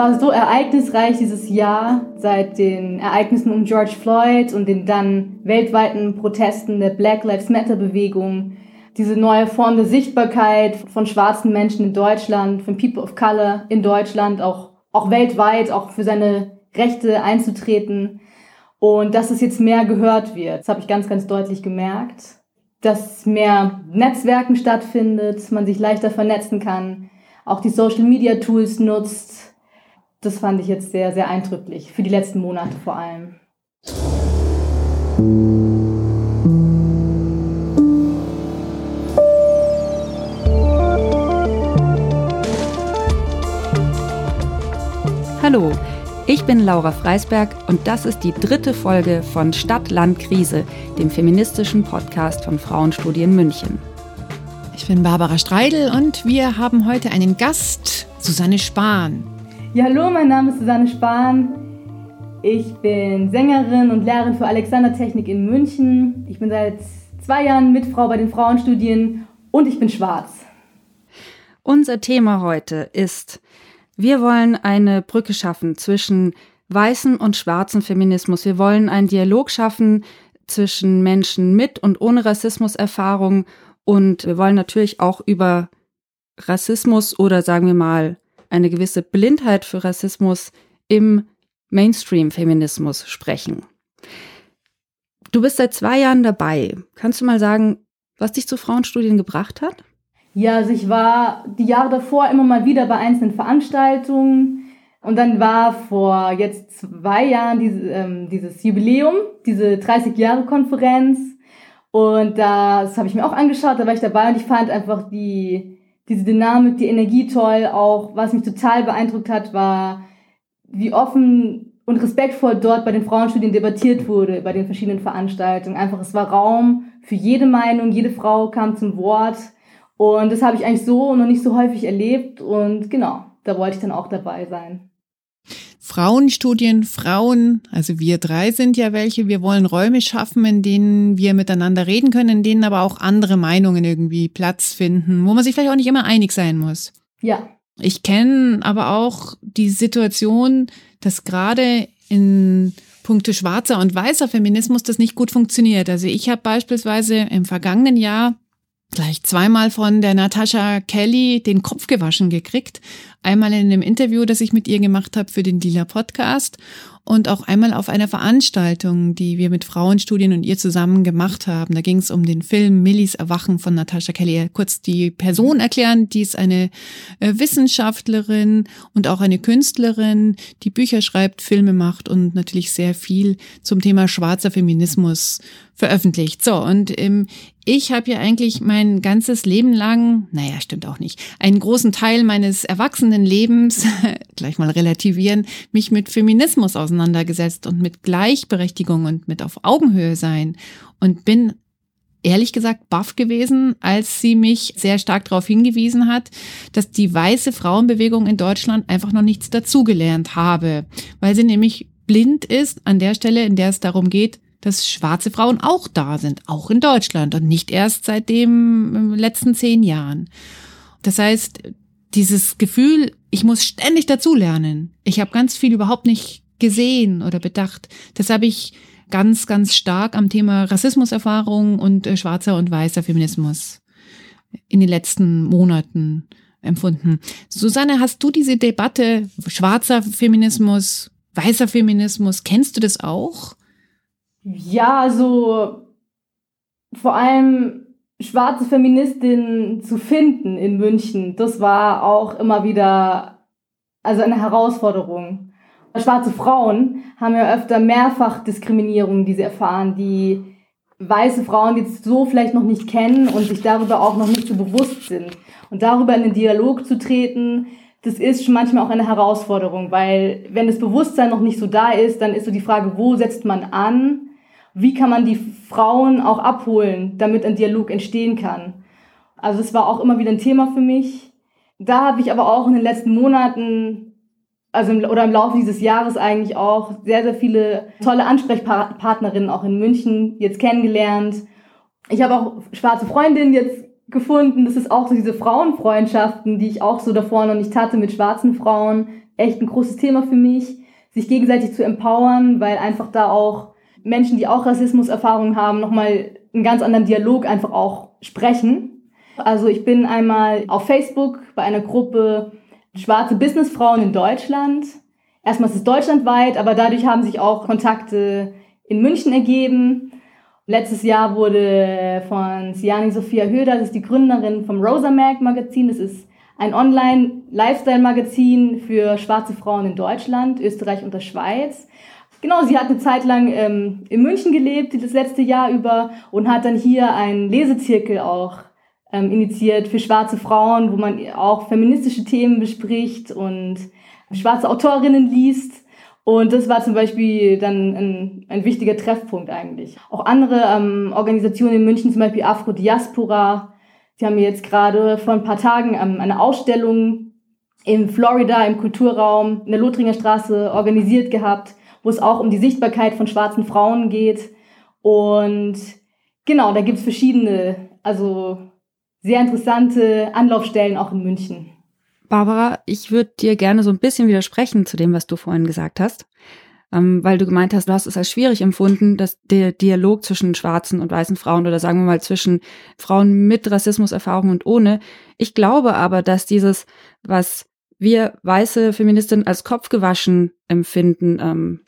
war so ereignisreich dieses Jahr seit den Ereignissen um George Floyd und den dann weltweiten Protesten der Black Lives Matter Bewegung. Diese neue Form der Sichtbarkeit von schwarzen Menschen in Deutschland, von People of Color in Deutschland, auch, auch weltweit, auch für seine Rechte einzutreten. Und dass es jetzt mehr gehört wird. Das habe ich ganz, ganz deutlich gemerkt. Dass mehr Netzwerken stattfindet, man sich leichter vernetzen kann, auch die Social Media Tools nutzt. Das fand ich jetzt sehr, sehr eindrücklich, für die letzten Monate vor allem. Hallo, ich bin Laura Freisberg und das ist die dritte Folge von Stadt, Land, Krise, dem feministischen Podcast von Frauenstudien München. Ich bin Barbara Streidel und wir haben heute einen Gast, Susanne Spahn. Ja, hallo, mein Name ist Susanne Spahn. Ich bin Sängerin und Lehrerin für Alexandertechnik in München. Ich bin seit zwei Jahren Mitfrau bei den Frauenstudien und ich bin schwarz. Unser Thema heute ist wir wollen eine Brücke schaffen zwischen weißen und schwarzen Feminismus. Wir wollen einen Dialog schaffen zwischen Menschen mit und ohne Rassismuserfahrung. Und wir wollen natürlich auch über Rassismus oder sagen wir mal eine gewisse Blindheit für Rassismus im Mainstream-Feminismus sprechen. Du bist seit zwei Jahren dabei. Kannst du mal sagen, was dich zu Frauenstudien gebracht hat? Ja, also ich war die Jahre davor immer mal wieder bei einzelnen Veranstaltungen. Und dann war vor jetzt zwei Jahren diese, ähm, dieses Jubiläum, diese 30-Jahre-Konferenz. Und das habe ich mir auch angeschaut, da war ich dabei und ich fand einfach die, diese Dynamik, die Energie toll. Auch was mich total beeindruckt hat, war, wie offen und respektvoll dort bei den Frauenstudien debattiert wurde, bei den verschiedenen Veranstaltungen. Einfach, es war Raum für jede Meinung, jede Frau kam zum Wort. Und das habe ich eigentlich so noch nicht so häufig erlebt. Und genau, da wollte ich dann auch dabei sein. Frauenstudien, Frauen, also wir drei sind ja welche. Wir wollen Räume schaffen, in denen wir miteinander reden können, in denen aber auch andere Meinungen irgendwie Platz finden, wo man sich vielleicht auch nicht immer einig sein muss. Ja. Ich kenne aber auch die Situation, dass gerade in puncto schwarzer und weißer Feminismus das nicht gut funktioniert. Also ich habe beispielsweise im vergangenen Jahr gleich zweimal von der Natascha Kelly den Kopf gewaschen gekriegt. Einmal in einem Interview, das ich mit ihr gemacht habe für den Lila Podcast und auch einmal auf einer Veranstaltung, die wir mit Frauenstudien und ihr zusammen gemacht haben. Da ging es um den Film Millis Erwachen von Natascha Kelly. Kurz die Person erklären, die ist eine äh, Wissenschaftlerin und auch eine Künstlerin, die Bücher schreibt, Filme macht und natürlich sehr viel zum Thema schwarzer Feminismus veröffentlicht. So, und ähm, ich habe ja eigentlich mein ganzes Leben lang, naja, stimmt auch nicht, einen großen Teil meines Erwachsenenlebens, gleich mal relativieren, mich mit Feminismus auseinandergesetzt und mit Gleichberechtigung und mit auf Augenhöhe sein und bin ehrlich gesagt baff gewesen, als sie mich sehr stark darauf hingewiesen hat, dass die weiße Frauenbewegung in Deutschland einfach noch nichts dazugelernt habe, weil sie nämlich blind ist an der Stelle, in der es darum geht, dass schwarze Frauen auch da sind, auch in Deutschland und nicht erst seit den letzten zehn Jahren. Das heißt, dieses Gefühl, ich muss ständig dazulernen. Ich habe ganz viel überhaupt nicht gesehen oder bedacht. Das habe ich ganz, ganz stark am Thema Rassismuserfahrung und äh, schwarzer und weißer Feminismus in den letzten Monaten empfunden. Susanne, hast du diese Debatte schwarzer Feminismus, weißer Feminismus, kennst du das auch? Ja, also vor allem schwarze Feministinnen zu finden in München, das war auch immer wieder also eine Herausforderung. Schwarze Frauen haben ja öfter mehrfach Diskriminierung, die sie erfahren, die weiße Frauen jetzt so vielleicht noch nicht kennen und sich darüber auch noch nicht so bewusst sind. Und darüber in den Dialog zu treten, das ist schon manchmal auch eine Herausforderung, weil wenn das Bewusstsein noch nicht so da ist, dann ist so die Frage, wo setzt man an wie kann man die Frauen auch abholen, damit ein Dialog entstehen kann. Also es war auch immer wieder ein Thema für mich. Da habe ich aber auch in den letzten Monaten, also im, oder im Laufe dieses Jahres eigentlich auch sehr, sehr viele tolle Ansprechpartnerinnen auch in München jetzt kennengelernt. Ich habe auch schwarze Freundinnen jetzt gefunden. Das ist auch so diese Frauenfreundschaften, die ich auch so davor noch nicht hatte mit schwarzen Frauen. Echt ein großes Thema für mich, sich gegenseitig zu empowern, weil einfach da auch Menschen, die auch Rassismuserfahrungen haben, nochmal einen ganz anderen Dialog einfach auch sprechen. Also ich bin einmal auf Facebook bei einer Gruppe schwarze Businessfrauen in Deutschland. Erstmal ist es deutschlandweit, aber dadurch haben sich auch Kontakte in München ergeben. Letztes Jahr wurde von Siani Sophia Höder, das ist die Gründerin vom Rosa Mag Magazin, das ist ein Online-Lifestyle-Magazin für schwarze Frauen in Deutschland, Österreich und der Schweiz. Genau, sie hat eine Zeit lang ähm, in München gelebt, das letzte Jahr über, und hat dann hier einen Lesezirkel auch ähm, initiiert für schwarze Frauen, wo man auch feministische Themen bespricht und schwarze Autorinnen liest. Und das war zum Beispiel dann ein, ein wichtiger Treffpunkt eigentlich. Auch andere ähm, Organisationen in München, zum Beispiel Afro Diaspora, die haben jetzt gerade vor ein paar Tagen ähm, eine Ausstellung in Florida im Kulturraum in der Lothringer Straße organisiert gehabt, wo es auch um die Sichtbarkeit von schwarzen Frauen geht. Und genau, da gibt's verschiedene, also sehr interessante Anlaufstellen auch in München. Barbara, ich würde dir gerne so ein bisschen widersprechen zu dem, was du vorhin gesagt hast, ähm, weil du gemeint hast, du hast es als schwierig empfunden, dass der Dialog zwischen schwarzen und weißen Frauen oder sagen wir mal zwischen Frauen mit Rassismuserfahrung und ohne. Ich glaube aber, dass dieses, was wir weiße Feministinnen als kopfgewaschen empfinden, ähm,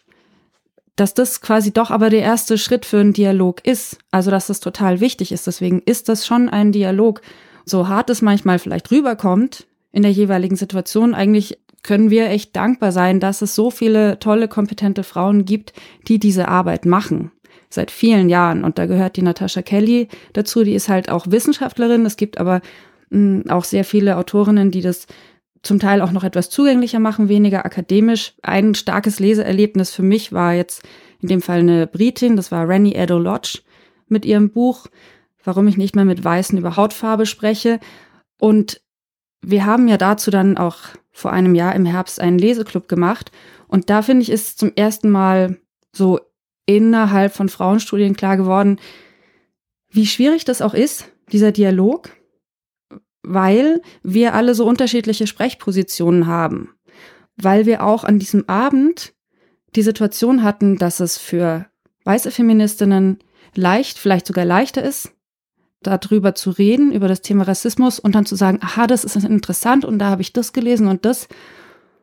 dass das quasi doch aber der erste Schritt für einen Dialog ist. Also, dass das total wichtig ist. Deswegen ist das schon ein Dialog. So hart es manchmal vielleicht rüberkommt, in der jeweiligen Situation. Eigentlich können wir echt dankbar sein, dass es so viele tolle, kompetente Frauen gibt, die diese Arbeit machen. Seit vielen Jahren. Und da gehört die Natascha Kelly dazu. Die ist halt auch Wissenschaftlerin. Es gibt aber mh, hm, auch sehr viele Autorinnen, die das zum Teil auch noch etwas zugänglicher machen, weniger akademisch. Ein starkes Leseerlebnis für mich war jetzt in dem Fall eine Britin, das war Rennie Edo Lodge mit ihrem Buch, warum ich nicht mehr mit Weißen über Hautfarbe spreche. Und wir haben ja dazu dann auch vor einem Jahr im Herbst einen Leseclub gemacht. Und da finde ich, ist zum ersten Mal so innerhalb von Frauenstudien klar geworden, wie schwierig das auch ist, dieser Dialog, weil wir alle so unterschiedliche Sprechpositionen haben. Weil wir auch an diesem Abend die Situation hatten, dass es für weiße Feministinnen leicht, vielleicht sogar leichter ist, darüber zu reden, über das Thema Rassismus und dann zu sagen, aha, das ist interessant und da habe ich das gelesen und das.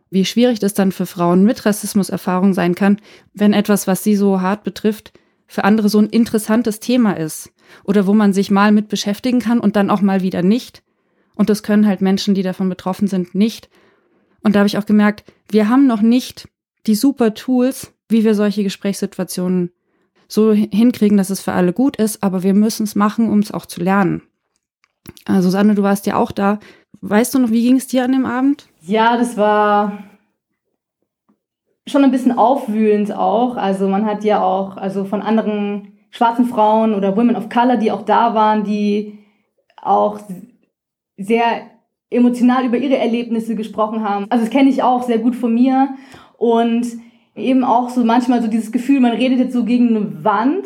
Wie schwierig das dann für Frauen mit Rassismuserfahrung sein kann, wenn etwas, was sie so hart betrifft, für andere so ein interessantes Thema ist oder wo man sich mal mit beschäftigen kann und dann auch mal wieder nicht. Und das können halt Menschen, die davon betroffen sind, nicht. Und da habe ich auch gemerkt, wir haben noch nicht die super Tools, wie wir solche Gesprächssituationen so hinkriegen, dass es für alle gut ist, aber wir müssen es machen, um es auch zu lernen. Also Susanne, du warst ja auch da. Weißt du noch, wie ging es dir an dem Abend? Ja, das war schon ein bisschen aufwühlend auch. Also man hat ja auch, also von anderen schwarzen Frauen oder Women of Color, die auch da waren, die auch sehr emotional über ihre Erlebnisse gesprochen haben. Also das kenne ich auch sehr gut von mir. Und eben auch so manchmal so dieses Gefühl, man redet jetzt so gegen eine Wand.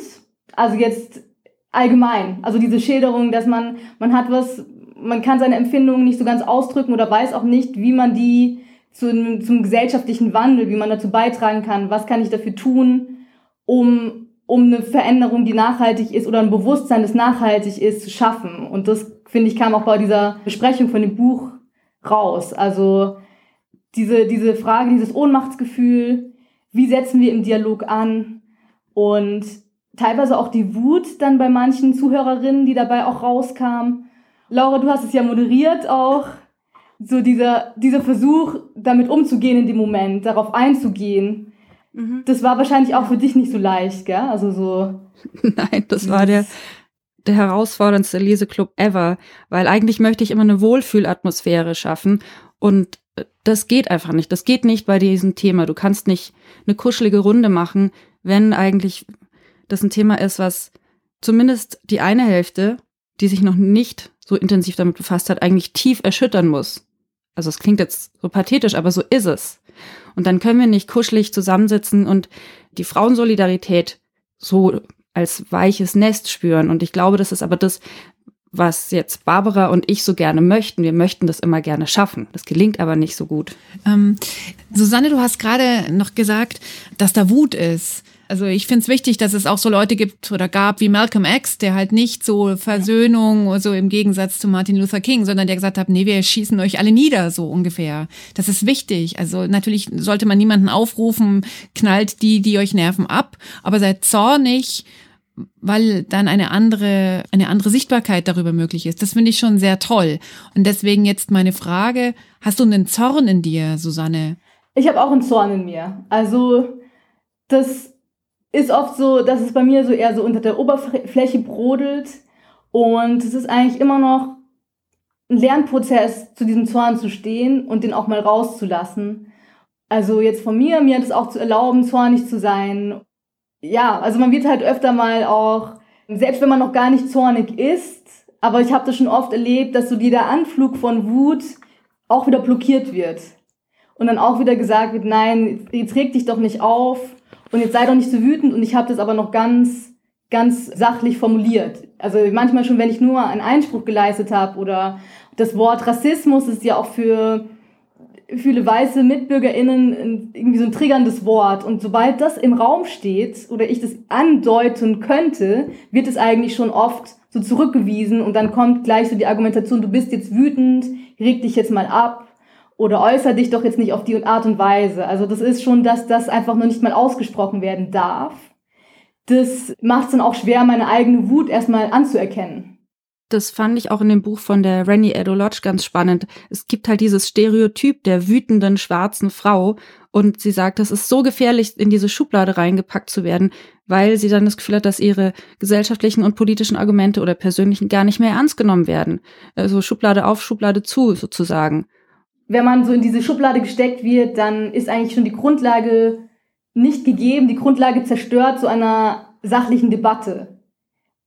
Also jetzt allgemein. Also diese Schilderung, dass man, man hat was, man kann seine Empfindungen nicht so ganz ausdrücken oder weiß auch nicht, wie man die zu, zum gesellschaftlichen Wandel, wie man dazu beitragen kann, was kann ich dafür tun, um, um eine Veränderung, die nachhaltig ist oder ein Bewusstsein, das nachhaltig ist, zu schaffen. Und das, finde ich, kam auch bei dieser Besprechung von dem Buch raus. Also diese, diese Frage, dieses Ohnmachtsgefühl, wie setzen wir im Dialog an und teilweise auch die Wut dann bei manchen Zuhörerinnen, die dabei auch rauskam. Laura, du hast es ja moderiert auch. So dieser, dieser Versuch, damit umzugehen in dem Moment, darauf einzugehen. Mhm. Das war wahrscheinlich auch für dich nicht so leicht, gell? Also so. Nein, das war der, der herausforderndste Leseclub ever, weil eigentlich möchte ich immer eine Wohlfühlatmosphäre schaffen und das geht einfach nicht. Das geht nicht bei diesem Thema. Du kannst nicht eine kuschelige Runde machen, wenn eigentlich das ein Thema ist, was zumindest die eine Hälfte, die sich noch nicht so intensiv damit befasst hat, eigentlich tief erschüttern muss. Also es klingt jetzt so pathetisch, aber so ist es. Und dann können wir nicht kuschelig zusammensitzen und die Frauensolidarität so als weiches Nest spüren. Und ich glaube, das ist aber das, was jetzt Barbara und ich so gerne möchten. Wir möchten das immer gerne schaffen. Das gelingt aber nicht so gut. Ähm, Susanne, du hast gerade noch gesagt, dass da Wut ist. Also ich finde es wichtig, dass es auch so Leute gibt oder gab wie Malcolm X, der halt nicht so Versöhnung, so also im Gegensatz zu Martin Luther King, sondern der gesagt hat, nee, wir schießen euch alle nieder, so ungefähr. Das ist wichtig. Also natürlich sollte man niemanden aufrufen, knallt die, die euch nerven ab, aber seid zornig, weil dann eine andere, eine andere Sichtbarkeit darüber möglich ist. Das finde ich schon sehr toll. Und deswegen jetzt meine Frage, hast du einen Zorn in dir, Susanne? Ich habe auch einen Zorn in mir. Also das ist oft so, dass es bei mir so eher so unter der Oberfläche brodelt. Und es ist eigentlich immer noch ein Lernprozess, zu diesem Zorn zu stehen und den auch mal rauszulassen. Also jetzt von mir, mir es auch zu erlauben, zornig zu sein ja, also man wird halt öfter mal auch, selbst wenn man noch gar nicht zornig ist, aber ich habe das schon oft erlebt, dass so dieser Anflug von Wut auch wieder blockiert wird. Und dann auch wieder gesagt wird, nein, jetzt reg dich doch nicht auf und jetzt sei doch nicht so wütend. Und ich habe das aber noch ganz, ganz sachlich formuliert. Also manchmal schon, wenn ich nur einen Einspruch geleistet habe oder das Wort Rassismus ist ja auch für viele weiße MitbürgerInnen irgendwie so ein triggerndes Wort. Und sobald das im Raum steht oder ich das andeuten könnte, wird es eigentlich schon oft so zurückgewiesen und dann kommt gleich so die Argumentation, du bist jetzt wütend, reg dich jetzt mal ab oder äußere dich doch jetzt nicht auf die Art und Weise. Also das ist schon, dass das einfach noch nicht mal ausgesprochen werden darf. Das macht es dann auch schwer, meine eigene Wut erstmal anzuerkennen das fand ich auch in dem Buch von der Rennie Edo Lodge ganz spannend. Es gibt halt dieses Stereotyp der wütenden schwarzen Frau und sie sagt, es ist so gefährlich, in diese Schublade reingepackt zu werden, weil sie dann das Gefühl hat, dass ihre gesellschaftlichen und politischen Argumente oder persönlichen gar nicht mehr ernst genommen werden. Also Schublade auf, Schublade zu sozusagen. Wenn man so in diese Schublade gesteckt wird, dann ist eigentlich schon die Grundlage nicht gegeben, die Grundlage zerstört zu einer sachlichen Debatte.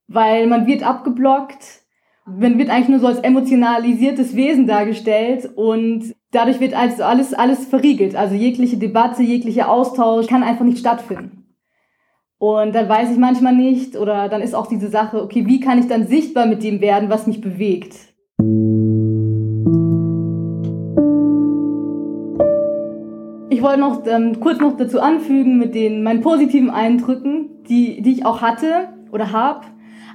Weil man wird abgeblockt, man wird eigentlich nur so als emotionalisiertes Wesen dargestellt und dadurch wird also alles, alles verriegelt. Also jegliche Debatte, jeglicher Austausch kann einfach nicht stattfinden. Und dann weiß ich manchmal nicht, oder dann ist auch diese Sache, okay, wie kann ich dann sichtbar mit dem werden, was mich bewegt? Ich wollte noch ähm, kurz noch dazu anfügen mit den meinen positiven Eindrücken, die, die ich auch hatte oder habe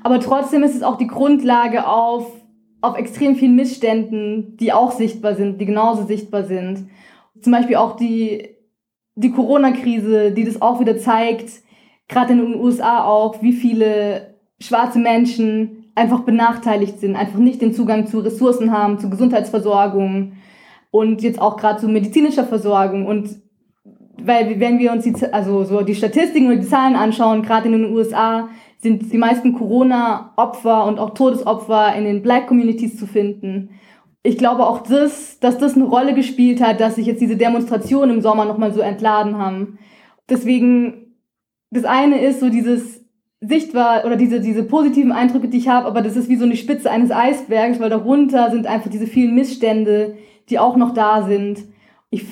aber trotzdem ist es auch die Grundlage auf, auf extrem vielen Missständen, die auch sichtbar sind, die genauso sichtbar sind. Zum Beispiel auch die, die Corona-Krise, die das auch wieder zeigt, gerade in den USA auch, wie viele schwarze Menschen einfach benachteiligt sind, einfach nicht den Zugang zu Ressourcen haben, zu Gesundheitsversorgung und jetzt auch gerade zu medizinischer Versorgung. Und weil wenn wir uns die, also so die Statistiken oder die Zahlen anschauen, gerade in den USA, sind die meisten Corona-Opfer und auch Todesopfer in den Black Communities zu finden. Ich glaube auch das, dass das eine Rolle gespielt hat, dass sich jetzt diese Demonstrationen im Sommer nochmal so entladen haben. Deswegen, das eine ist so dieses sichtbar oder diese, diese positiven Eindrücke, die ich habe, aber das ist wie so eine Spitze eines Eisbergs, weil darunter sind einfach diese vielen Missstände, die auch noch da sind. Ich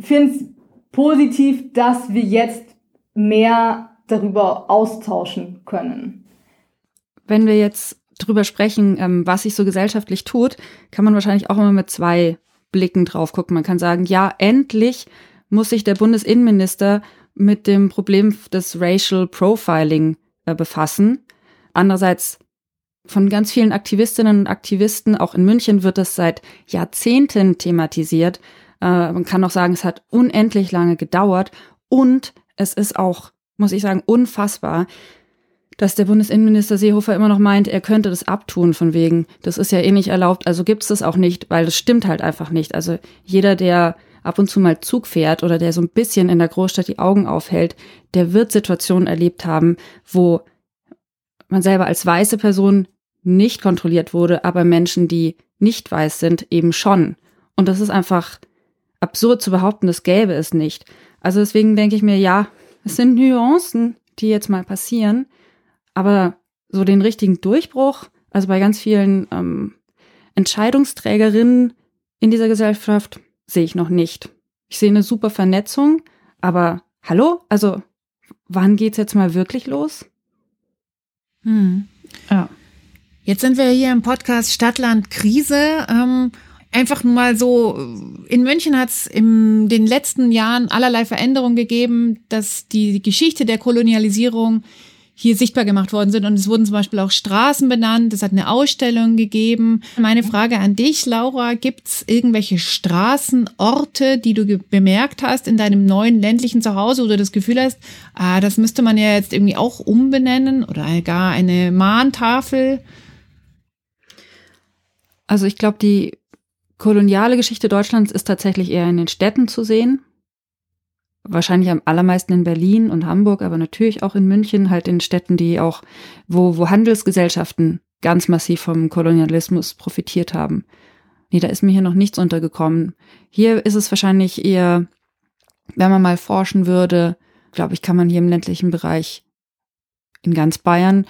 finde es positiv, dass wir jetzt mehr darüber austauschen können. Wenn wir jetzt drüber sprechen, ähm, was sich so gesellschaftlich tut, kann man wahrscheinlich auch immer mit zwei Blicken drauf gucken. Man kann sagen, ja, endlich muss sich der Bundesinnenminister mit dem Problem des Racial Profiling äh, befassen. Andererseits von ganz vielen Aktivistinnen und Aktivisten, auch in München wird das seit Jahrzehnten thematisiert. Äh, man kann auch sagen, es hat unendlich lange gedauert und es ist auch muss ich sagen, unfassbar, dass der Bundesinnenminister Seehofer immer noch meint, er könnte das abtun von wegen, das ist ja eh nicht erlaubt, also gibt's das auch nicht, weil das stimmt halt einfach nicht. Also jeder, der ab und zu mal Zug fährt oder der so ein bisschen in der Großstadt die Augen aufhält, der wird Situationen erlebt haben, wo man selber als weiße Person nicht kontrolliert wurde, aber Menschen, die nicht weiß sind, eben schon. Und das ist einfach absurd zu behaupten, das gäbe es nicht. Also deswegen denke ich mir, ja, es sind Nuancen, die jetzt mal passieren, aber so den richtigen Durchbruch, also bei ganz vielen ähm, Entscheidungsträgerinnen in dieser Gesellschaft, sehe ich noch nicht. Ich sehe eine super Vernetzung, aber hallo, also wann geht's jetzt mal wirklich los? Hm. Ja. Jetzt sind wir hier im Podcast Stadtland Krise. Ähm, einfach nur mal so, in München hat es in den letzten Jahren allerlei Veränderungen gegeben, dass die Geschichte der Kolonialisierung hier sichtbar gemacht worden sind. Und es wurden zum Beispiel auch Straßen benannt. Es hat eine Ausstellung gegeben. Meine Frage an dich, Laura, gibt es irgendwelche Straßenorte, die du bemerkt hast in deinem neuen ländlichen Zuhause, wo du das Gefühl hast, ah, das müsste man ja jetzt irgendwie auch umbenennen oder gar eine Mahntafel? Also ich glaube, die koloniale Geschichte Deutschlands ist tatsächlich eher in den Städten zu sehen wahrscheinlich am allermeisten in Berlin und Hamburg, aber natürlich auch in München, halt in Städten, die auch, wo, wo Handelsgesellschaften ganz massiv vom Kolonialismus profitiert haben. Nee, da ist mir hier noch nichts untergekommen. Hier ist es wahrscheinlich eher, wenn man mal forschen würde, glaube ich, kann man hier im ländlichen Bereich in ganz Bayern,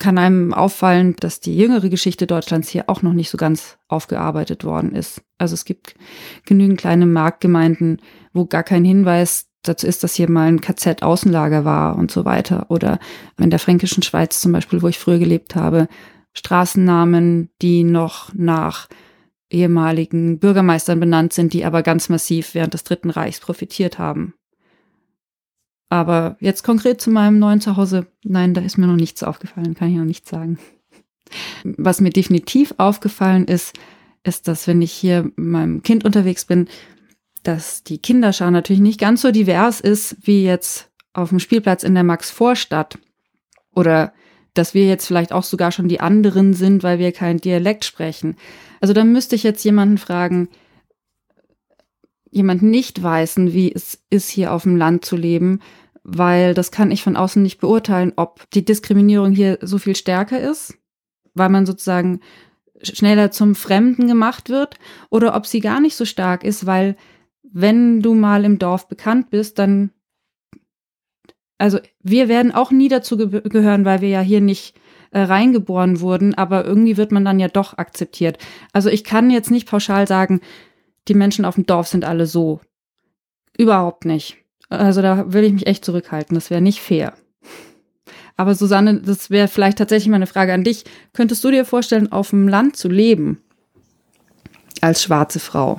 kann einem auffallen, dass die jüngere Geschichte Deutschlands hier auch noch nicht so ganz aufgearbeitet worden ist. Also es gibt genügend kleine Marktgemeinden, wo gar kein Hinweis dazu ist, dass hier mal ein KZ-Außenlager war und so weiter. Oder in der fränkischen Schweiz zum Beispiel, wo ich früher gelebt habe, Straßennamen, die noch nach ehemaligen Bürgermeistern benannt sind, die aber ganz massiv während des Dritten Reichs profitiert haben. Aber jetzt konkret zu meinem neuen Zuhause, nein, da ist mir noch nichts aufgefallen, kann ich noch nichts sagen. Was mir definitiv aufgefallen ist, ist, dass wenn ich hier mit meinem Kind unterwegs bin, dass die Kinderschar natürlich nicht ganz so divers ist wie jetzt auf dem Spielplatz in der Max-Vorstadt. Oder dass wir jetzt vielleicht auch sogar schon die anderen sind, weil wir kein Dialekt sprechen. Also da müsste ich jetzt jemanden fragen, jemand nicht weißen, wie es ist, hier auf dem Land zu leben, weil das kann ich von außen nicht beurteilen, ob die Diskriminierung hier so viel stärker ist, weil man sozusagen schneller zum Fremden gemacht wird, oder ob sie gar nicht so stark ist, weil wenn du mal im Dorf bekannt bist, dann, also wir werden auch nie dazu ge gehören, weil wir ja hier nicht äh, reingeboren wurden, aber irgendwie wird man dann ja doch akzeptiert. Also ich kann jetzt nicht pauschal sagen, die Menschen auf dem Dorf sind alle so. Überhaupt nicht. Also da will ich mich echt zurückhalten. Das wäre nicht fair. Aber Susanne, das wäre vielleicht tatsächlich mal eine Frage an dich. Könntest du dir vorstellen, auf dem Land zu leben? Als schwarze Frau?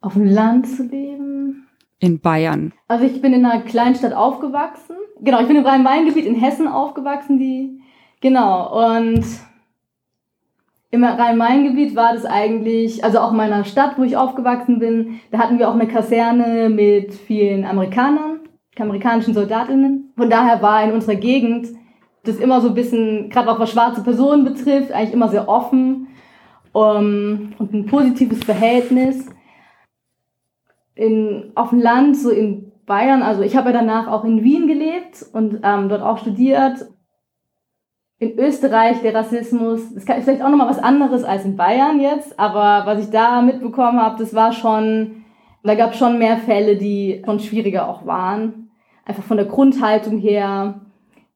Auf dem Land zu leben? In Bayern. Also ich bin in einer Kleinstadt aufgewachsen. Genau, ich bin im Rhein-Main-Gebiet in Hessen aufgewachsen, die. Genau, und im Rhein-Main-Gebiet war das eigentlich, also auch in meiner Stadt, wo ich aufgewachsen bin, da hatten wir auch eine Kaserne mit vielen Amerikanern, amerikanischen Soldatinnen. Von daher war in unserer Gegend das immer so ein bisschen, gerade auch was schwarze Personen betrifft, eigentlich immer sehr offen um, und ein positives Verhältnis in, auf dem Land, so in Bayern, also ich habe ja danach auch in Wien gelebt und ähm, dort auch studiert. In Österreich der Rassismus, das ist vielleicht auch nochmal was anderes als in Bayern jetzt, aber was ich da mitbekommen habe, das war schon, da gab es schon mehr Fälle, die schon schwieriger auch waren. Einfach von der Grundhaltung her.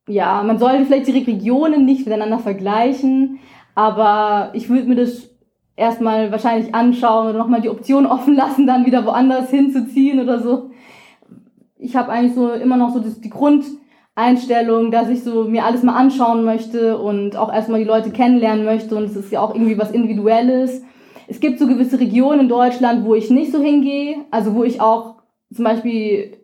Ja, man sollte vielleicht die Regionen nicht miteinander vergleichen, aber ich würde mir das erstmal wahrscheinlich anschauen oder nochmal die Option offen lassen, dann wieder woanders hinzuziehen oder so. Ich habe eigentlich so immer noch so das, die Grundeinstellung, dass ich so mir alles mal anschauen möchte und auch erstmal die Leute kennenlernen möchte und es ist ja auch irgendwie was Individuelles. Es gibt so gewisse Regionen in Deutschland, wo ich nicht so hingehe, also wo ich auch zum Beispiel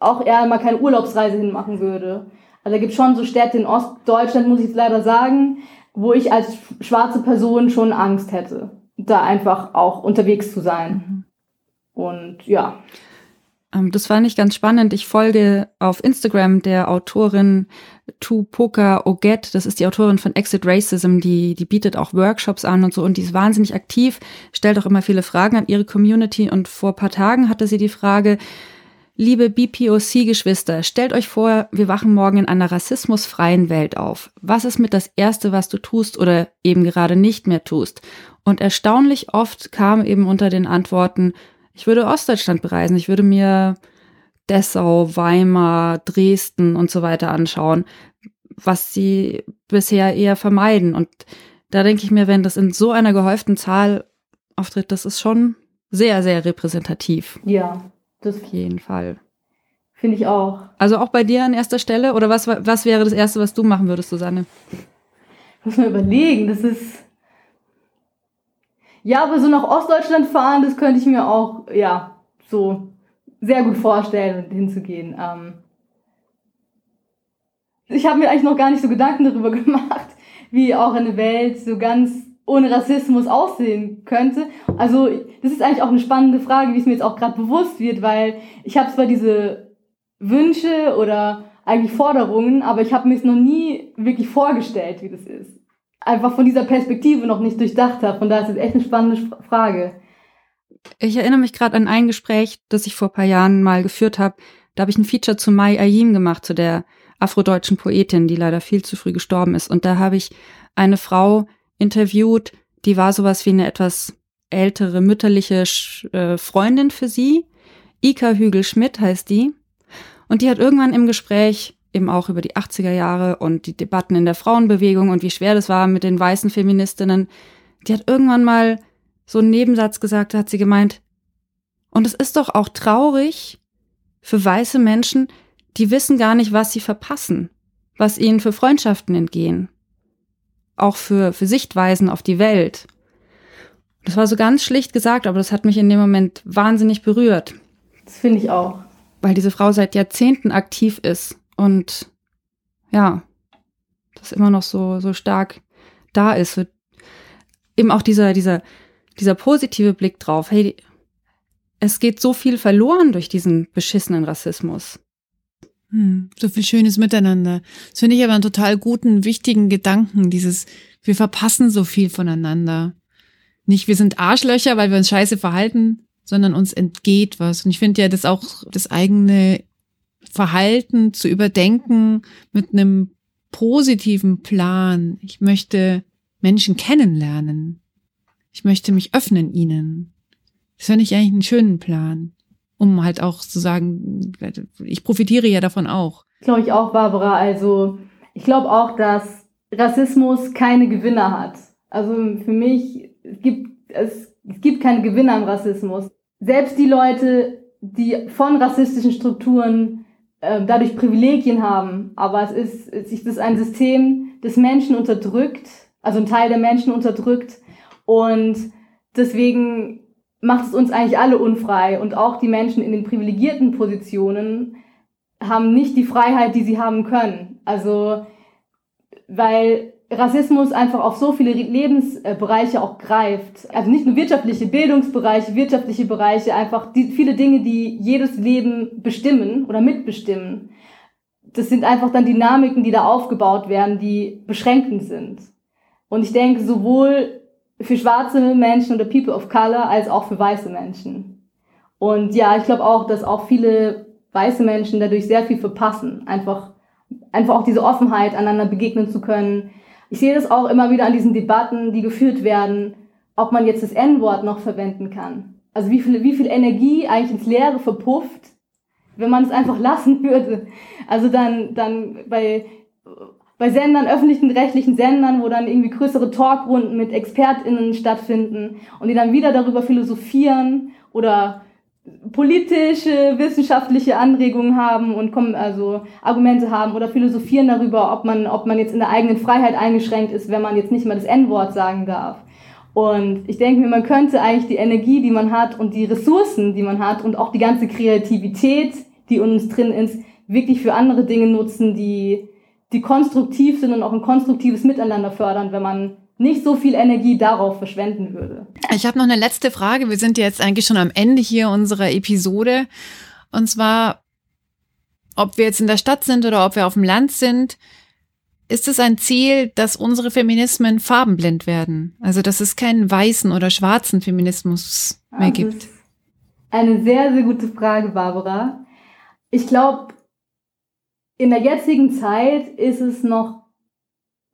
auch eher mal keine Urlaubsreise hinmachen würde. Also da gibt schon so Städte in Ostdeutschland, muss ich jetzt leider sagen, wo ich als schwarze Person schon Angst hätte, da einfach auch unterwegs zu sein. Und ja. Ähm, das fand ich ganz spannend. Ich folge auf Instagram der Autorin Tupoka Oget. Das ist die Autorin von Exit Racism. Die, die bietet auch Workshops an und so. Und die ist wahnsinnig aktiv, stellt auch immer viele Fragen an ihre Community. Und vor paar Tagen hatte sie die Frage, Liebe BPOC-Geschwister, stellt euch vor, wir wachen morgen in einer rassismusfreien Welt auf. Was ist mit das Erste, was du tust oder eben gerade nicht mehr tust? Und erstaunlich oft kam eben unter den Antworten, ich würde Ostdeutschland bereisen, ich würde mir Dessau, Weimar, Dresden und so weiter anschauen, was sie bisher eher vermeiden. Und da denke ich mir, wenn das in so einer gehäuften Zahl auftritt, das ist schon sehr, sehr repräsentativ. Ja, das auf jeden Fall. Finde ich auch. Also auch bei dir an erster Stelle? Oder was, was wäre das Erste, was du machen würdest, Susanne? Muss man überlegen, das ist. Ja, aber so nach Ostdeutschland fahren, das könnte ich mir auch, ja, so sehr gut vorstellen, hinzugehen. Ähm ich habe mir eigentlich noch gar nicht so Gedanken darüber gemacht, wie auch eine Welt so ganz ohne Rassismus aussehen könnte. Also das ist eigentlich auch eine spannende Frage, wie es mir jetzt auch gerade bewusst wird, weil ich habe zwar diese Wünsche oder eigentlich Forderungen, aber ich habe mir es noch nie wirklich vorgestellt, wie das ist. Einfach von dieser Perspektive noch nicht durchdacht habe. Von daher ist es echt eine spannende Frage. Ich erinnere mich gerade an ein Gespräch, das ich vor paar Jahren mal geführt habe. Da habe ich ein Feature zu Mai Ayim gemacht, zu der afrodeutschen Poetin, die leider viel zu früh gestorben ist. Und da habe ich eine Frau interviewt, die war sowas wie eine etwas ältere mütterliche äh, Freundin für sie. Ika Hügel-Schmidt heißt die. Und die hat irgendwann im Gespräch eben auch über die 80er Jahre und die Debatten in der Frauenbewegung und wie schwer das war mit den weißen Feministinnen, die hat irgendwann mal so einen Nebensatz gesagt, da hat sie gemeint, und es ist doch auch traurig für weiße Menschen, die wissen gar nicht, was sie verpassen, was ihnen für Freundschaften entgehen, auch für, für Sichtweisen auf die Welt. Das war so ganz schlicht gesagt, aber das hat mich in dem Moment wahnsinnig berührt. Das finde ich auch weil diese Frau seit Jahrzehnten aktiv ist und ja, das immer noch so, so stark da ist. Eben auch dieser, dieser, dieser positive Blick drauf, hey, es geht so viel verloren durch diesen beschissenen Rassismus. Hm, so viel schönes Miteinander. Das finde ich aber einen total guten, wichtigen Gedanken, dieses, wir verpassen so viel voneinander. Nicht, wir sind Arschlöcher, weil wir uns scheiße verhalten, sondern uns entgeht was. Und ich finde ja, das auch das eigene Verhalten zu überdenken mit einem positiven Plan. Ich möchte Menschen kennenlernen. Ich möchte mich öffnen ihnen. Das finde ich eigentlich einen schönen Plan, um halt auch zu sagen, ich profitiere ja davon auch. Glaube ich auch, Barbara. Also ich glaube auch, dass Rassismus keine Gewinner hat. Also für mich es gibt es, es gibt keine Gewinner im Rassismus selbst die Leute, die von rassistischen Strukturen äh, dadurch Privilegien haben, aber es ist, es ist ein System, das Menschen unterdrückt, also ein Teil der Menschen unterdrückt. Und deswegen macht es uns eigentlich alle unfrei. Und auch die Menschen in den privilegierten Positionen haben nicht die Freiheit, die sie haben können. Also, weil Rassismus einfach auf so viele Lebensbereiche auch greift. Also nicht nur wirtschaftliche, Bildungsbereiche, wirtschaftliche Bereiche, einfach die, viele Dinge, die jedes Leben bestimmen oder mitbestimmen. Das sind einfach dann Dynamiken, die da aufgebaut werden, die beschränkend sind. Und ich denke, sowohl für schwarze Menschen oder People of Color als auch für weiße Menschen. Und ja, ich glaube auch, dass auch viele weiße Menschen dadurch sehr viel verpassen. Einfach, einfach auch diese Offenheit, einander begegnen zu können, ich sehe das auch immer wieder an diesen Debatten, die geführt werden, ob man jetzt das N-Wort noch verwenden kann. Also wie viel, wie viel Energie eigentlich ins Leere verpufft, wenn man es einfach lassen würde. Also dann, dann bei, bei Sendern, öffentlichen rechtlichen Sendern, wo dann irgendwie größere Talkrunden mit ExpertInnen stattfinden und die dann wieder darüber philosophieren oder politische, wissenschaftliche Anregungen haben und kommen, also Argumente haben oder philosophieren darüber, ob man, ob man jetzt in der eigenen Freiheit eingeschränkt ist, wenn man jetzt nicht mal das N-Wort sagen darf. Und ich denke mir, man könnte eigentlich die Energie, die man hat und die Ressourcen, die man hat und auch die ganze Kreativität, die uns drin ist, wirklich für andere Dinge nutzen, die, die konstruktiv sind und auch ein konstruktives Miteinander fördern, wenn man nicht so viel Energie darauf verschwenden würde. Ich habe noch eine letzte Frage. Wir sind jetzt eigentlich schon am Ende hier unserer Episode. Und zwar, ob wir jetzt in der Stadt sind oder ob wir auf dem Land sind, ist es ein Ziel, dass unsere Feminismen farbenblind werden? Also, dass es keinen weißen oder schwarzen Feminismus mehr gibt? Eine sehr, sehr gute Frage, Barbara. Ich glaube, in der jetzigen Zeit ist es noch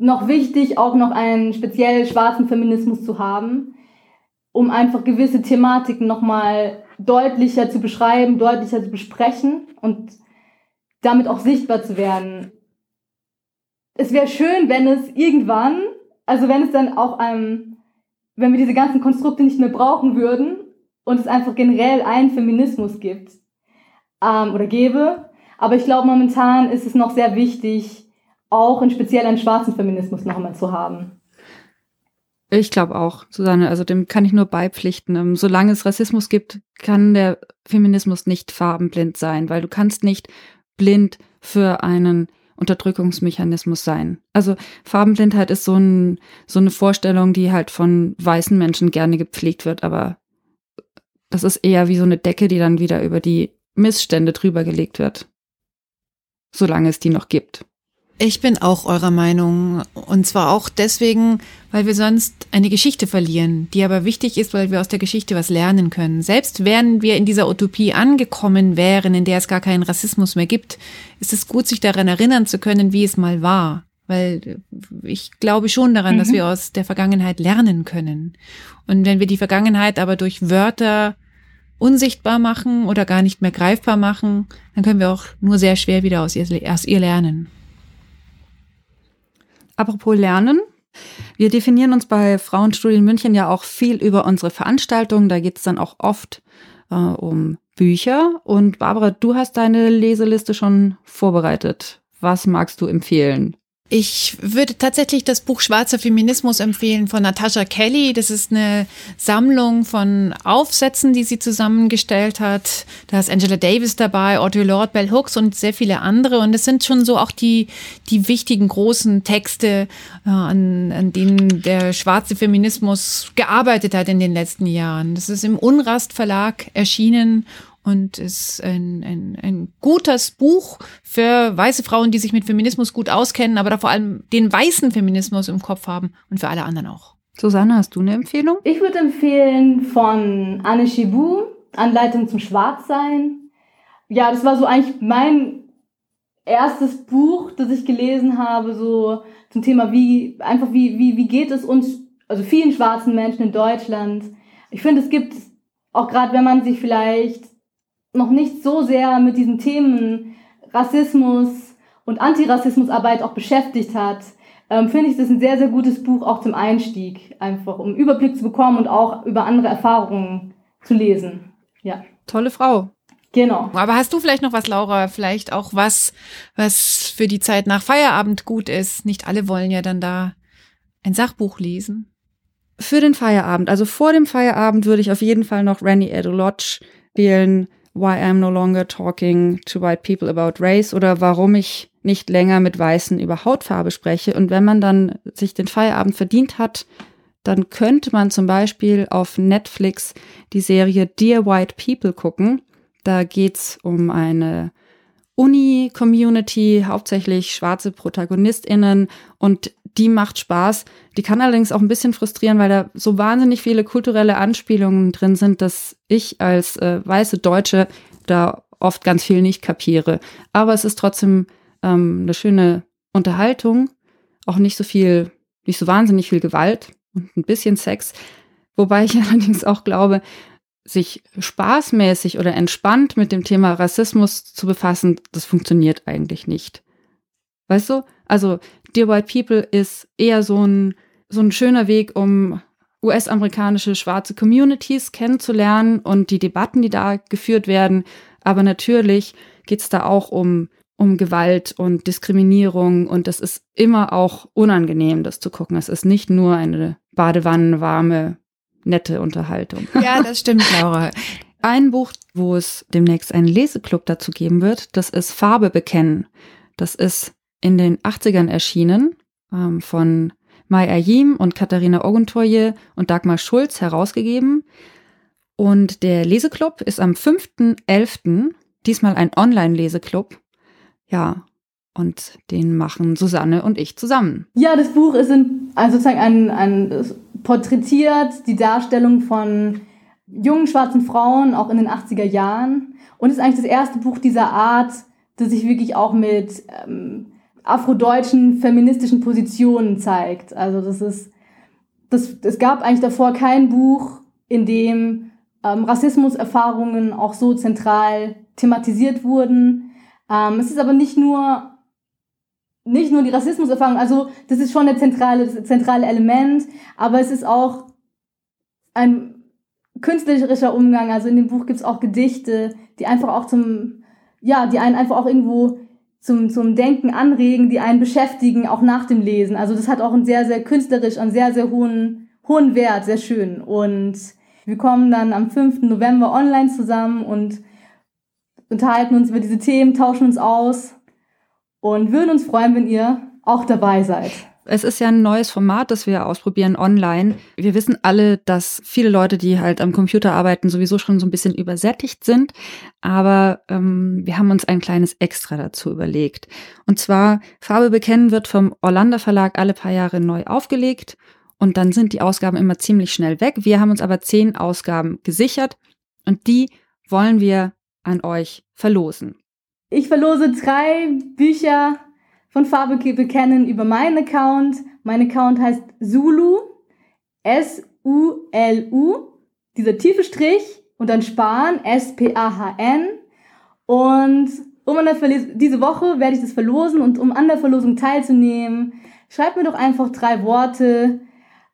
noch wichtig, auch noch einen speziell schwarzen Feminismus zu haben, um einfach gewisse Thematiken nochmal deutlicher zu beschreiben, deutlicher zu besprechen und damit auch sichtbar zu werden. Es wäre schön, wenn es irgendwann, also wenn es dann auch einem, wenn wir diese ganzen Konstrukte nicht mehr brauchen würden und es einfach generell einen Feminismus gibt ähm, oder gäbe. Aber ich glaube, momentan ist es noch sehr wichtig, auch in speziell einen schwarzen Feminismus noch einmal zu haben. Ich glaube auch, Susanne, also dem kann ich nur beipflichten. Ähm, solange es Rassismus gibt, kann der Feminismus nicht farbenblind sein, weil du kannst nicht blind für einen Unterdrückungsmechanismus sein. Also Farbenblindheit ist so, ein, so eine Vorstellung, die halt von weißen Menschen gerne gepflegt wird, aber das ist eher wie so eine Decke, die dann wieder über die Missstände drüber gelegt wird. Solange es die noch gibt. Ich bin auch eurer Meinung. Und zwar auch deswegen, weil wir sonst eine Geschichte verlieren, die aber wichtig ist, weil wir aus der Geschichte was lernen können. Selbst wenn wir in dieser Utopie angekommen wären, in der es gar keinen Rassismus mehr gibt, ist es gut, sich daran erinnern zu können, wie es mal war. Weil ich glaube schon daran, mhm. dass wir aus der Vergangenheit lernen können. Und wenn wir die Vergangenheit aber durch Wörter unsichtbar machen oder gar nicht mehr greifbar machen, dann können wir auch nur sehr schwer wieder aus ihr, aus ihr lernen. Apropos Lernen. Wir definieren uns bei Frauenstudien München ja auch viel über unsere Veranstaltungen. Da geht es dann auch oft äh, um Bücher. Und Barbara, du hast deine Leseliste schon vorbereitet. Was magst du empfehlen? Ich würde tatsächlich das Buch Schwarzer Feminismus empfehlen von Natasha Kelly. Das ist eine Sammlung von Aufsätzen, die sie zusammengestellt hat. Da ist Angela Davis dabei, Audre Lorde, Bell Hooks und sehr viele andere. Und es sind schon so auch die, die wichtigen großen Texte, äh, an, an denen der schwarze Feminismus gearbeitet hat in den letzten Jahren. Das ist im Unrast Verlag erschienen und ist ein, ein, ein gutes Buch für weiße Frauen, die sich mit Feminismus gut auskennen, aber da vor allem den weißen Feminismus im Kopf haben und für alle anderen auch. Susanne, hast du eine Empfehlung? Ich würde empfehlen von Anne Chibu, Anleitung zum Schwarzsein. Ja, das war so eigentlich mein erstes Buch, das ich gelesen habe, so zum Thema, wie, einfach wie, wie, wie geht es uns, also vielen schwarzen Menschen in Deutschland. Ich finde, es gibt, auch gerade wenn man sich vielleicht noch nicht so sehr mit diesen Themen Rassismus und Antirassismusarbeit auch beschäftigt hat, ähm, finde ich das ein sehr, sehr gutes Buch auch zum Einstieg, einfach um Überblick zu bekommen und auch über andere Erfahrungen zu lesen. Ja. Tolle Frau. Genau. Aber hast du vielleicht noch was, Laura? Vielleicht auch was, was für die Zeit nach Feierabend gut ist? Nicht alle wollen ja dann da ein Sachbuch lesen. Für den Feierabend, also vor dem Feierabend würde ich auf jeden Fall noch Randy Edo Lodge wählen. Why I'm No Longer Talking to White People About Race oder warum ich nicht länger mit Weißen über Hautfarbe spreche. Und wenn man dann sich den Feierabend verdient hat, dann könnte man zum Beispiel auf Netflix die Serie Dear White People gucken. Da geht's um eine Uni-Community, hauptsächlich schwarze ProtagonistInnen und die macht Spaß. Die kann allerdings auch ein bisschen frustrieren, weil da so wahnsinnig viele kulturelle Anspielungen drin sind, dass ich als äh, weiße Deutsche da oft ganz viel nicht kapiere. Aber es ist trotzdem ähm, eine schöne Unterhaltung, auch nicht so viel, nicht so wahnsinnig viel Gewalt und ein bisschen Sex. Wobei ich allerdings auch glaube, sich spaßmäßig oder entspannt mit dem Thema Rassismus zu befassen, das funktioniert eigentlich nicht. Weißt du? Also Dear White People ist eher so ein, so ein schöner Weg, um US-amerikanische schwarze Communities kennenzulernen und die Debatten, die da geführt werden. Aber natürlich geht es da auch um, um Gewalt und Diskriminierung und das ist immer auch unangenehm, das zu gucken. Es ist nicht nur eine badewannenwarme, nette Unterhaltung. Ja, das stimmt, Laura. Ein Buch, wo es demnächst einen Leseclub dazu geben wird, das ist Farbe bekennen. Das ist in den 80ern erschienen, ähm, von Mai Ayim und Katharina Oguntoye und Dagmar Schulz herausgegeben. Und der Leseclub ist am 5.11., diesmal ein Online-Leseclub. Ja, und den machen Susanne und ich zusammen. Ja, das Buch ist in, also sozusagen ein, ein porträtiert die Darstellung von jungen schwarzen Frauen, auch in den 80er Jahren. Und ist eigentlich das erste Buch dieser Art, das sich wirklich auch mit ähm, afrodeutschen feministischen Positionen zeigt. Also das ist, das, es gab eigentlich davor kein Buch, in dem ähm, Rassismuserfahrungen auch so zentral thematisiert wurden. Ähm, es ist aber nicht nur nicht nur die Rassismuserfahrung, also das ist schon der zentrale, zentrale Element, aber es ist auch ein künstlerischer Umgang. Also in dem Buch gibt es auch Gedichte, die einfach auch zum, ja, die einen einfach auch irgendwo zum, zum Denken anregen, die einen beschäftigen, auch nach dem Lesen. Also das hat auch einen sehr, sehr künstlerisch, einen sehr, sehr hohen, hohen Wert, sehr schön. Und wir kommen dann am 5. November online zusammen und unterhalten uns über diese Themen, tauschen uns aus und würden uns freuen, wenn ihr auch dabei seid. Es ist ja ein neues Format, das wir ausprobieren online. Wir wissen alle, dass viele Leute, die halt am Computer arbeiten, sowieso schon so ein bisschen übersättigt sind. Aber ähm, wir haben uns ein kleines Extra dazu überlegt. Und zwar, Farbe bekennen wird vom Orlando Verlag alle paar Jahre neu aufgelegt. Und dann sind die Ausgaben immer ziemlich schnell weg. Wir haben uns aber zehn Ausgaben gesichert. Und die wollen wir an euch verlosen. Ich verlose drei Bücher von Farbe bekennen über meinen Account. Mein Account heißt Zulu, S-U-L-U, dieser tiefe Strich und dann Spahn, S-P-A-H-N. Und um an der Verles diese Woche werde ich das verlosen und um an der Verlosung teilzunehmen, schreibt mir doch einfach drei Worte,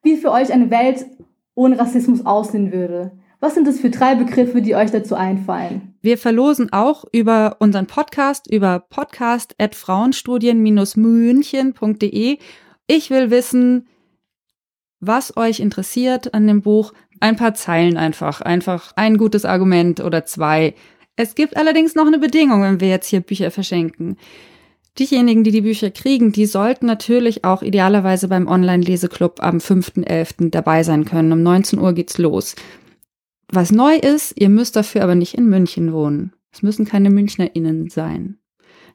wie für euch eine Welt ohne Rassismus aussehen würde. Was sind das für drei Begriffe, die euch dazu einfallen? Wir verlosen auch über unseren Podcast, über podcast.frauenstudien-münchen.de. Ich will wissen, was euch interessiert an dem Buch. Ein paar Zeilen einfach, einfach ein gutes Argument oder zwei. Es gibt allerdings noch eine Bedingung, wenn wir jetzt hier Bücher verschenken. Diejenigen, die die Bücher kriegen, die sollten natürlich auch idealerweise beim Online-Leseclub am 5.11. dabei sein können. Um 19 Uhr geht's los. Was neu ist, ihr müsst dafür aber nicht in München wohnen. Es müssen keine MünchnerInnen sein.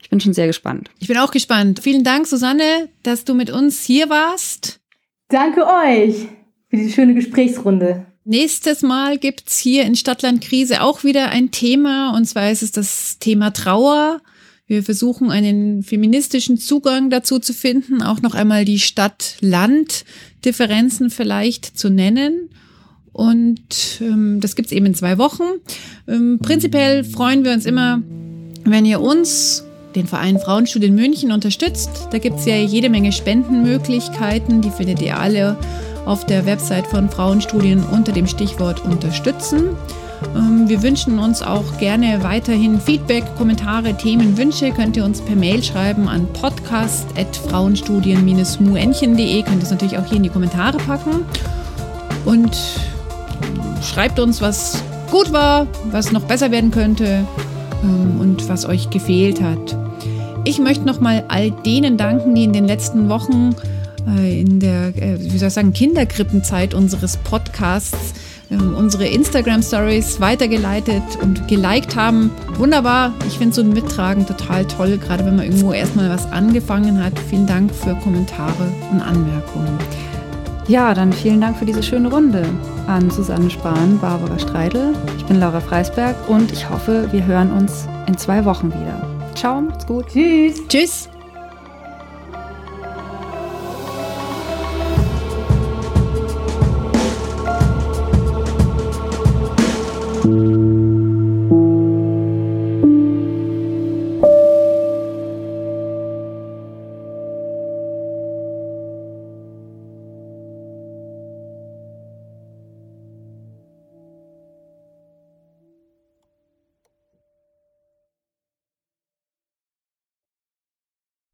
Ich bin schon sehr gespannt. Ich bin auch gespannt. Vielen Dank, Susanne, dass du mit uns hier warst. Danke euch für die schöne Gesprächsrunde. Nächstes Mal gibt's hier in Stadtland Krise auch wieder ein Thema, und zwar ist es das Thema Trauer. Wir versuchen einen feministischen Zugang dazu zu finden, auch noch einmal die Stadt-Land-Differenzen vielleicht zu nennen. Und ähm, das gibt's eben in zwei Wochen. Ähm, prinzipiell freuen wir uns immer, wenn ihr uns, den Verein Frauenstudien München, unterstützt. Da gibt's ja jede Menge Spendenmöglichkeiten. Die findet ihr alle auf der Website von Frauenstudien unter dem Stichwort unterstützen. Ähm, wir wünschen uns auch gerne weiterhin Feedback, Kommentare, Themen, Wünsche. Könnt ihr uns per Mail schreiben an podcast.frauenstudien-muenchen.de. Könnt ihr es natürlich auch hier in die Kommentare packen. Und schreibt uns, was gut war, was noch besser werden könnte ähm, und was euch gefehlt hat. Ich möchte nochmal all denen danken, die in den letzten Wochen äh, in der, äh, wie soll ich sagen, Kinderkrippenzeit unseres Podcasts ähm, unsere Instagram-Stories weitergeleitet und geliked haben. Wunderbar. Ich finde so ein Mittragen total toll, gerade wenn man irgendwo erstmal was angefangen hat. Vielen Dank für Kommentare und Anmerkungen. Ja, dann vielen Dank für diese schöne Runde an Susanne Spahn, Barbara Streidel. Ich bin Laura Freisberg und ich hoffe, wir hören uns in zwei Wochen wieder. Ciao, macht's gut. Tschüss. Tschüss.